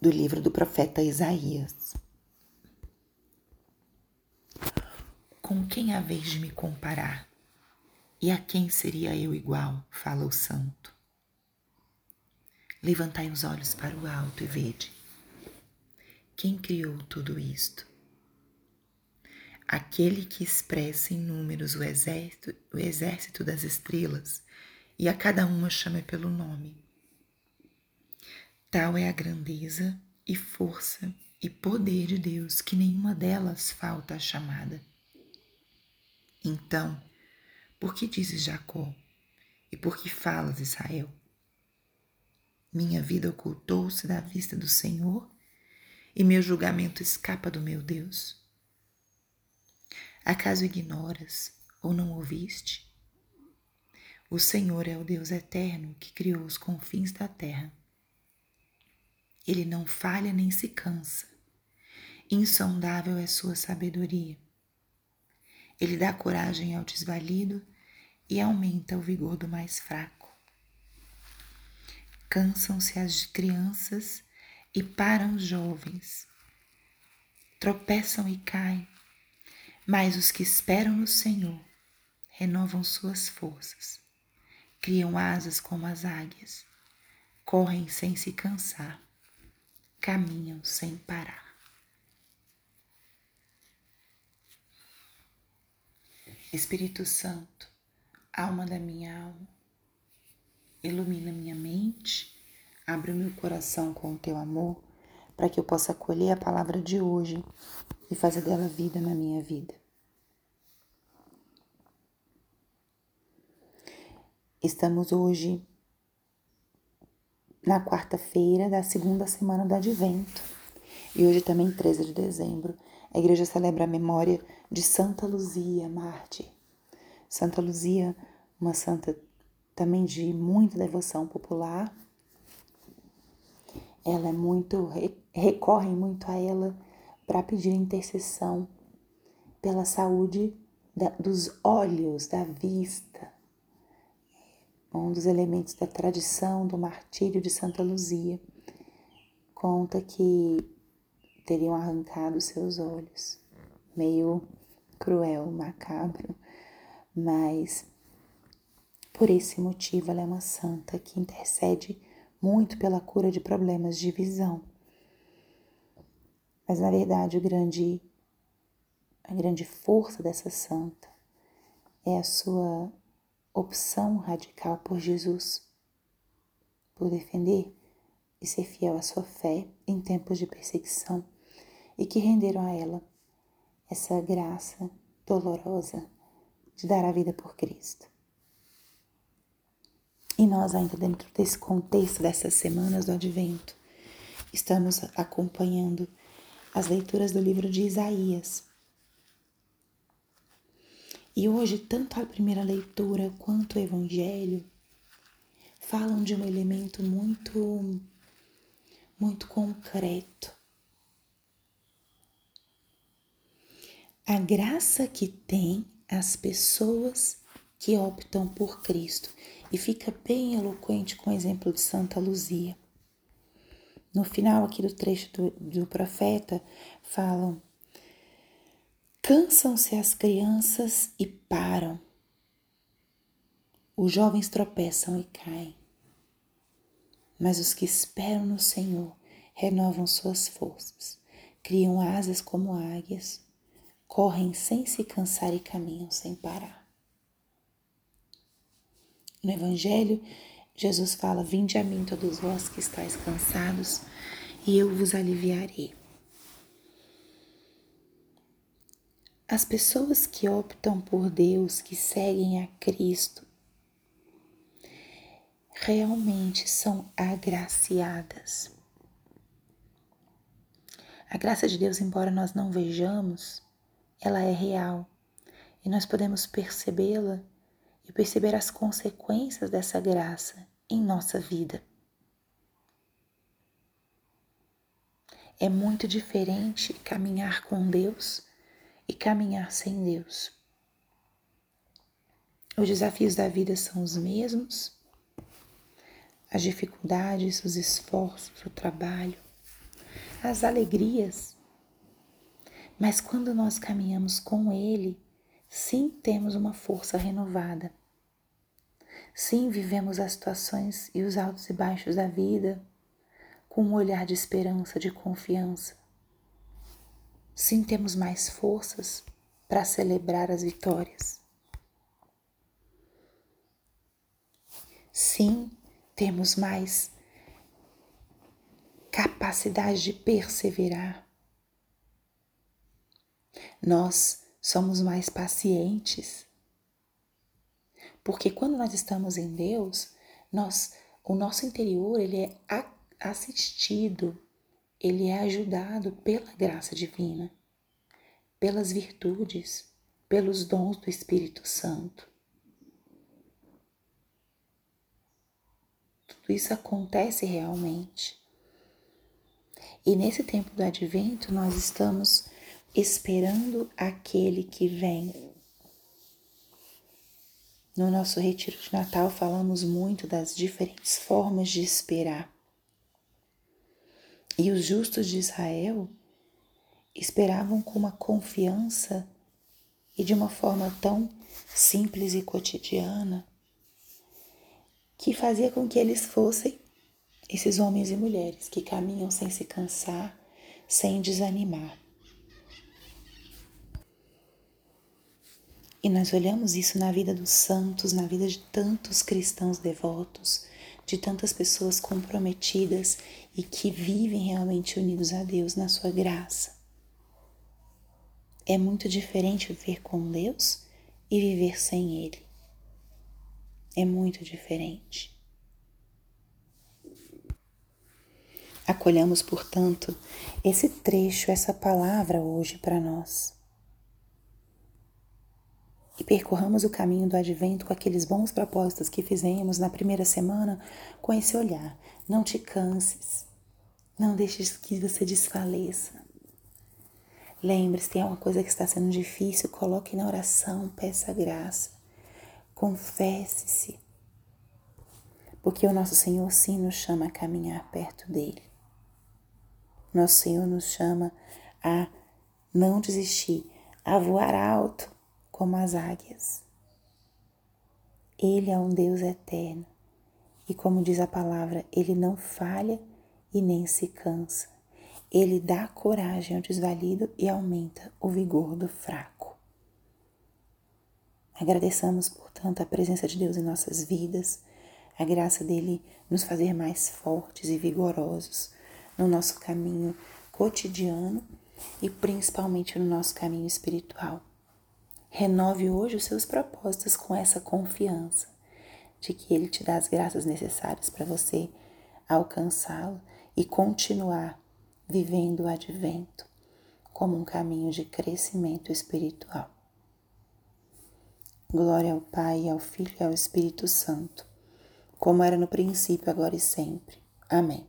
do livro do profeta Isaías. Com quem há vez de me comparar? E a quem seria eu igual? Fala o santo. Levantai os olhos para o alto e vede. Quem criou tudo isto? Aquele que expressa em números o exército, o exército das estrelas e a cada uma chama pelo nome Tal é a grandeza e força e poder de Deus que nenhuma delas falta à chamada. Então, por que dizes Jacó? E por que falas Israel? Minha vida ocultou-se da vista do Senhor e meu julgamento escapa do meu Deus. Acaso ignoras ou não ouviste? O Senhor é o Deus eterno que criou os confins da terra. Ele não falha nem se cansa. Insondável é sua sabedoria. Ele dá coragem ao desvalido e aumenta o vigor do mais fraco. Cansam-se as crianças e param os jovens. Tropeçam e caem, mas os que esperam no Senhor renovam suas forças, criam asas como as águias, correm sem se cansar caminham sem parar. Espírito Santo, alma da minha alma, ilumina minha mente, abre o meu coração com o teu amor, para que eu possa acolher a palavra de hoje e fazer dela vida na minha vida. Estamos hoje na quarta-feira da segunda semana do Advento. E hoje também, 13 de dezembro, a igreja celebra a memória de Santa Luzia, mártir. Santa Luzia, uma santa também de muita devoção popular. Ela é muito recorre muito a ela para pedir intercessão pela saúde da, dos olhos, da vista, um dos elementos da tradição do martírio de Santa Luzia, conta que teriam arrancado seus olhos. Meio cruel, macabro, mas por esse motivo ela é uma santa que intercede muito pela cura de problemas de visão. Mas na verdade, o grande a grande força dessa santa é a sua opção radical por Jesus, por defender e ser fiel à sua fé em tempos de perseguição e que renderam a ela essa graça dolorosa de dar a vida por Cristo. E nós, ainda dentro desse contexto dessas semanas do Advento, estamos acompanhando as leituras do livro de Isaías, e hoje, tanto a primeira leitura quanto o Evangelho falam de um elemento muito, muito concreto. A graça que tem as pessoas que optam por Cristo. E fica bem eloquente com o exemplo de Santa Luzia. No final aqui do trecho do, do profeta, falam Cansam-se as crianças e param. Os jovens tropeçam e caem. Mas os que esperam no Senhor renovam suas forças, criam asas como águias, correm sem se cansar e caminham sem parar. No Evangelho, Jesus fala: Vinde a mim, todos vós que estáis cansados, e eu vos aliviarei. As pessoas que optam por Deus, que seguem a Cristo, realmente são agraciadas. A graça de Deus, embora nós não vejamos, ela é real e nós podemos percebê-la e perceber as consequências dessa graça em nossa vida. É muito diferente caminhar com Deus e caminhar sem Deus. Os desafios da vida são os mesmos, as dificuldades, os esforços, o trabalho, as alegrias. Mas quando nós caminhamos com Ele, sim temos uma força renovada. Sim, vivemos as situações e os altos e baixos da vida com um olhar de esperança, de confiança. Sim, temos mais forças para celebrar as vitórias. Sim, temos mais capacidade de perseverar. Nós somos mais pacientes. Porque quando nós estamos em Deus, nós, o nosso interior ele é assistido, ele é ajudado pela graça divina, pelas virtudes, pelos dons do Espírito Santo. Tudo isso acontece realmente. E nesse tempo do advento, nós estamos esperando aquele que vem. No nosso retiro de Natal, falamos muito das diferentes formas de esperar. E os justos de Israel esperavam com uma confiança e de uma forma tão simples e cotidiana que fazia com que eles fossem esses homens e mulheres que caminham sem se cansar, sem desanimar. E nós olhamos isso na vida dos santos, na vida de tantos cristãos devotos, de tantas pessoas comprometidas e que vivem realmente unidos a Deus na sua graça. É muito diferente viver com Deus e viver sem Ele. É muito diferente. Acolhamos, portanto, esse trecho, essa palavra hoje para nós e percorramos o caminho do advento com aqueles bons propósitos que fizemos na primeira semana com esse olhar. Não te canses, não deixes que você desfaleça. Lembre-se, tem alguma coisa que está sendo difícil, coloque na oração, peça graça, confesse-se, porque o nosso Senhor sim nos chama a caminhar perto dele. Nosso Senhor nos chama a não desistir, a voar alto, como as águias. Ele é um Deus eterno e, como diz a palavra, ele não falha e nem se cansa. Ele dá coragem ao desvalido e aumenta o vigor do fraco. Agradeçamos, portanto, a presença de Deus em nossas vidas, a graça dele nos fazer mais fortes e vigorosos no nosso caminho cotidiano e principalmente no nosso caminho espiritual. Renove hoje os seus propósitos com essa confiança de que Ele te dá as graças necessárias para você alcançá-lo e continuar vivendo o advento como um caminho de crescimento espiritual. Glória ao Pai, ao Filho e ao Espírito Santo, como era no princípio, agora e sempre. Amém.